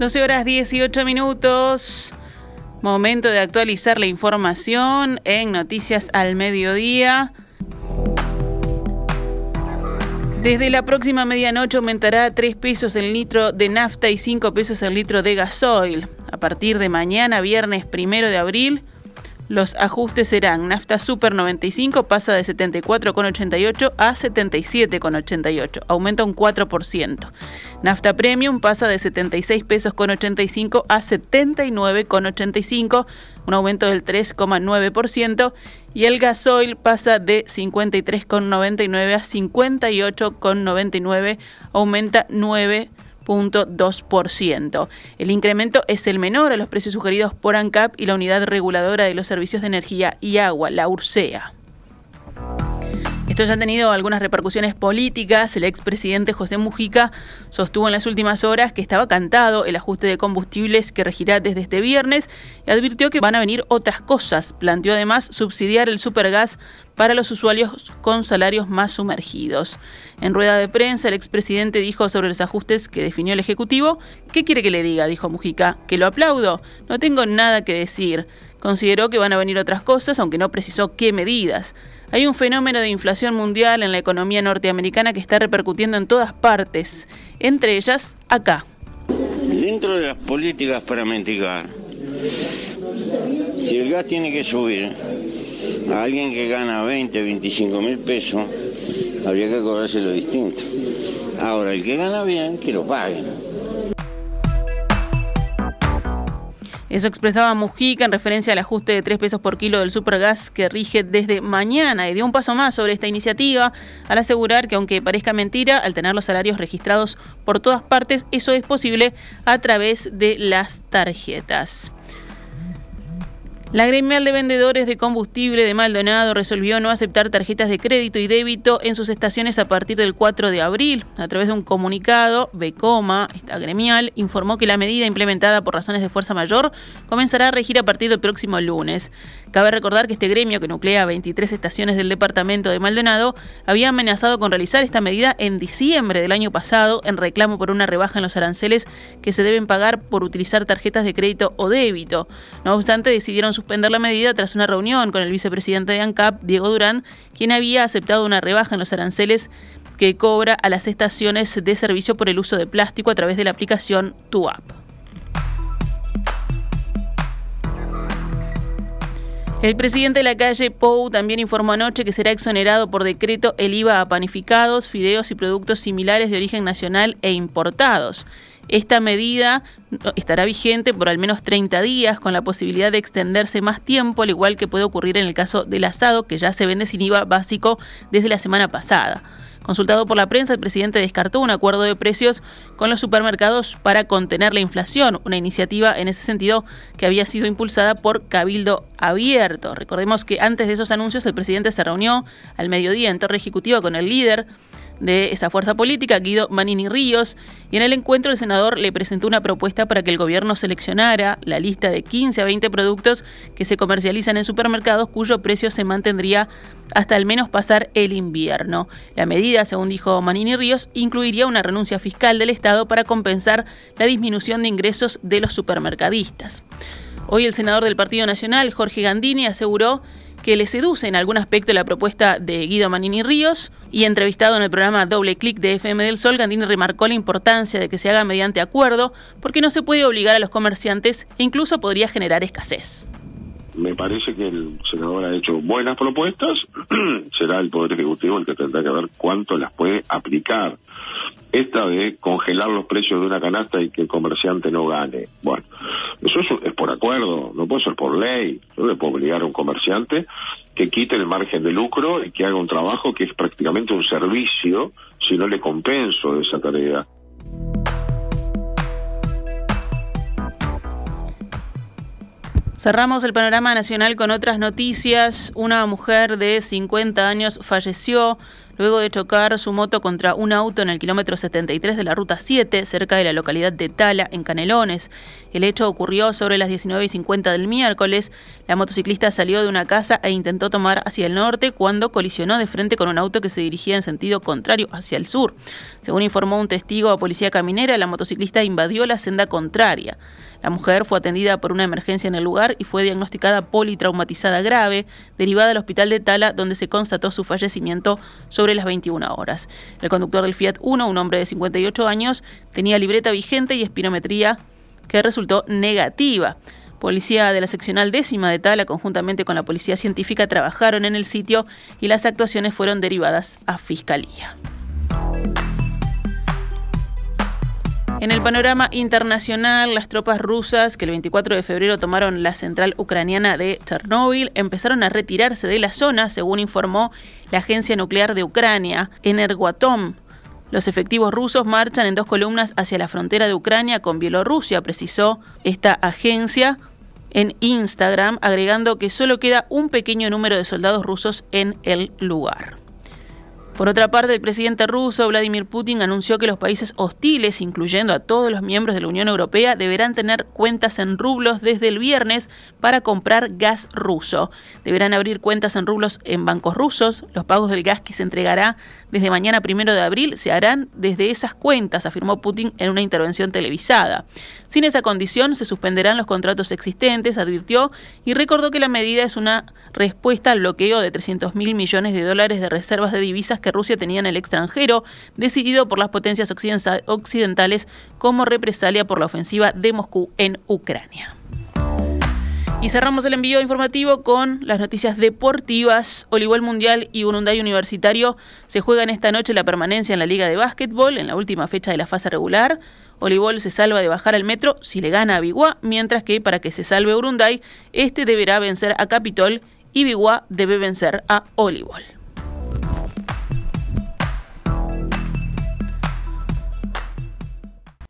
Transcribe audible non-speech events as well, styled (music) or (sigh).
12 horas 18 minutos. Momento de actualizar la información en Noticias al Mediodía. Desde la próxima medianoche aumentará 3 pesos el litro de nafta y 5 pesos el litro de gasoil. A partir de mañana, viernes primero de abril, los ajustes serán nafta super 95 pasa de 74,88 a 77,88, aumenta un 4%. Nafta premium pasa de 76 pesos con 85 a 79,85, un aumento del 3,9% y el gasoil pasa de 53,99 a 58,99, aumenta 9 el incremento es el menor a los precios sugeridos por ANCAP y la Unidad Reguladora de los Servicios de Energía y Agua, la URSEA. Esto ya ha tenido algunas repercusiones políticas. El expresidente José Mujica sostuvo en las últimas horas que estaba cantado el ajuste de combustibles que regirá desde este viernes y advirtió que van a venir otras cosas. Planteó además subsidiar el supergas para los usuarios con salarios más sumergidos. En rueda de prensa, el expresidente dijo sobre los ajustes que definió el Ejecutivo. ¿Qué quiere que le diga? dijo Mujica. ¿Que lo aplaudo? No tengo nada que decir. Consideró que van a venir otras cosas, aunque no precisó qué medidas. Hay un fenómeno de inflación mundial en la economía norteamericana que está repercutiendo en todas partes, entre ellas acá. Dentro de las políticas para mitigar, si el gas tiene que subir a alguien que gana 20, 25 mil pesos, habría que cobrarse lo distinto. Ahora, el que gana bien, que lo pague. Eso expresaba Mujica en referencia al ajuste de 3 pesos por kilo del supergas que rige desde mañana y dio un paso más sobre esta iniciativa al asegurar que aunque parezca mentira, al tener los salarios registrados por todas partes, eso es posible a través de las tarjetas. La gremial de vendedores de combustible de Maldonado resolvió no aceptar tarjetas de crédito y débito en sus estaciones a partir del 4 de abril. A través de un comunicado, Becoma, esta gremial, informó que la medida implementada por razones de fuerza mayor comenzará a regir a partir del próximo lunes. Cabe recordar que este gremio, que nuclea 23 estaciones del departamento de Maldonado, había amenazado con realizar esta medida en diciembre del año pasado en reclamo por una rebaja en los aranceles que se deben pagar por utilizar tarjetas de crédito o débito. No obstante, decidieron suspender la medida tras una reunión con el vicepresidente de ANCAP, Diego Durán, quien había aceptado una rebaja en los aranceles que cobra a las estaciones de servicio por el uso de plástico a través de la aplicación TuApp. El presidente de la calle Pou también informó anoche que será exonerado por decreto el IVA a panificados, fideos y productos similares de origen nacional e importados. Esta medida estará vigente por al menos 30 días, con la posibilidad de extenderse más tiempo, al igual que puede ocurrir en el caso del asado, que ya se vende sin IVA básico desde la semana pasada. Consultado por la prensa, el presidente descartó un acuerdo de precios con los supermercados para contener la inflación, una iniciativa en ese sentido que había sido impulsada por Cabildo Abierto. Recordemos que antes de esos anuncios el presidente se reunió al mediodía en Torre Ejecutiva con el líder de esa fuerza política, Guido Manini Ríos, y en el encuentro el senador le presentó una propuesta para que el gobierno seleccionara la lista de 15 a 20 productos que se comercializan en supermercados cuyo precio se mantendría hasta al menos pasar el invierno. La medida, según dijo Manini Ríos, incluiría una renuncia fiscal del Estado para compensar la disminución de ingresos de los supermercadistas. Hoy el senador del Partido Nacional, Jorge Gandini, aseguró que le seduce en algún aspecto la propuesta de Guido Manini Ríos y entrevistado en el programa Doble Clic de FM del Sol, Gandini remarcó la importancia de que se haga mediante acuerdo porque no se puede obligar a los comerciantes e incluso podría generar escasez. Me parece que el senador ha hecho buenas propuestas, (clears throat) será el Poder Ejecutivo el que tendrá que ver cuánto las puede aplicar esta de congelar los precios de una canasta y que el comerciante no gane. Bueno, eso es, por acuerdo, no puede ser por ley. Yo le puedo obligar a un comerciante que quite el margen de lucro y que haga un trabajo que es prácticamente un servicio si no le compenso de esa tarea. Cerramos el panorama nacional con otras noticias. Una mujer de 50 años falleció luego de chocar su moto contra un auto en el kilómetro 73 de la ruta 7, cerca de la localidad de Tala, en Canelones. El hecho ocurrió sobre las 19 y 50 del miércoles. La motociclista salió de una casa e intentó tomar hacia el norte cuando colisionó de frente con un auto que se dirigía en sentido contrario hacia el sur. Según informó un testigo a Policía Caminera, la motociclista invadió la senda contraria. La mujer fue atendida por una emergencia en el lugar y fue diagnosticada politraumatizada grave, derivada al hospital de Tala, donde se constató su fallecimiento sobre las 21 horas. El conductor del Fiat 1, un hombre de 58 años, tenía libreta vigente y espirometría que resultó negativa. Policía de la seccional décima de Tala, conjuntamente con la policía científica, trabajaron en el sitio y las actuaciones fueron derivadas a fiscalía. En el panorama internacional, las tropas rusas que el 24 de febrero tomaron la central ucraniana de Chernóbil empezaron a retirarse de la zona, según informó la agencia nuclear de Ucrania, Energoatom. Los efectivos rusos marchan en dos columnas hacia la frontera de Ucrania con Bielorrusia, precisó esta agencia en Instagram, agregando que solo queda un pequeño número de soldados rusos en el lugar. Por otra parte, el presidente ruso Vladimir Putin anunció que los países hostiles, incluyendo a todos los miembros de la Unión Europea, deberán tener cuentas en rublos desde el viernes para comprar gas ruso. Deberán abrir cuentas en rublos en bancos rusos. Los pagos del gas que se entregará desde mañana primero de abril se harán desde esas cuentas, afirmó Putin en una intervención televisada. Sin esa condición, se suspenderán los contratos existentes, advirtió, y recordó que la medida es una respuesta al bloqueo de 300 mil millones de dólares de reservas de divisas que Rusia tenía en el extranjero, decidido por las potencias occidentales como represalia por la ofensiva de Moscú en Ucrania. Y cerramos el envío informativo con las noticias deportivas. Olivol Mundial y Urunday Universitario se juegan esta noche la permanencia en la Liga de Básquetbol en la última fecha de la fase regular. Olivol se salva de bajar al metro si le gana a Biguá, mientras que para que se salve Urunday, este deberá vencer a Capitol y Biguá debe vencer a Olivol.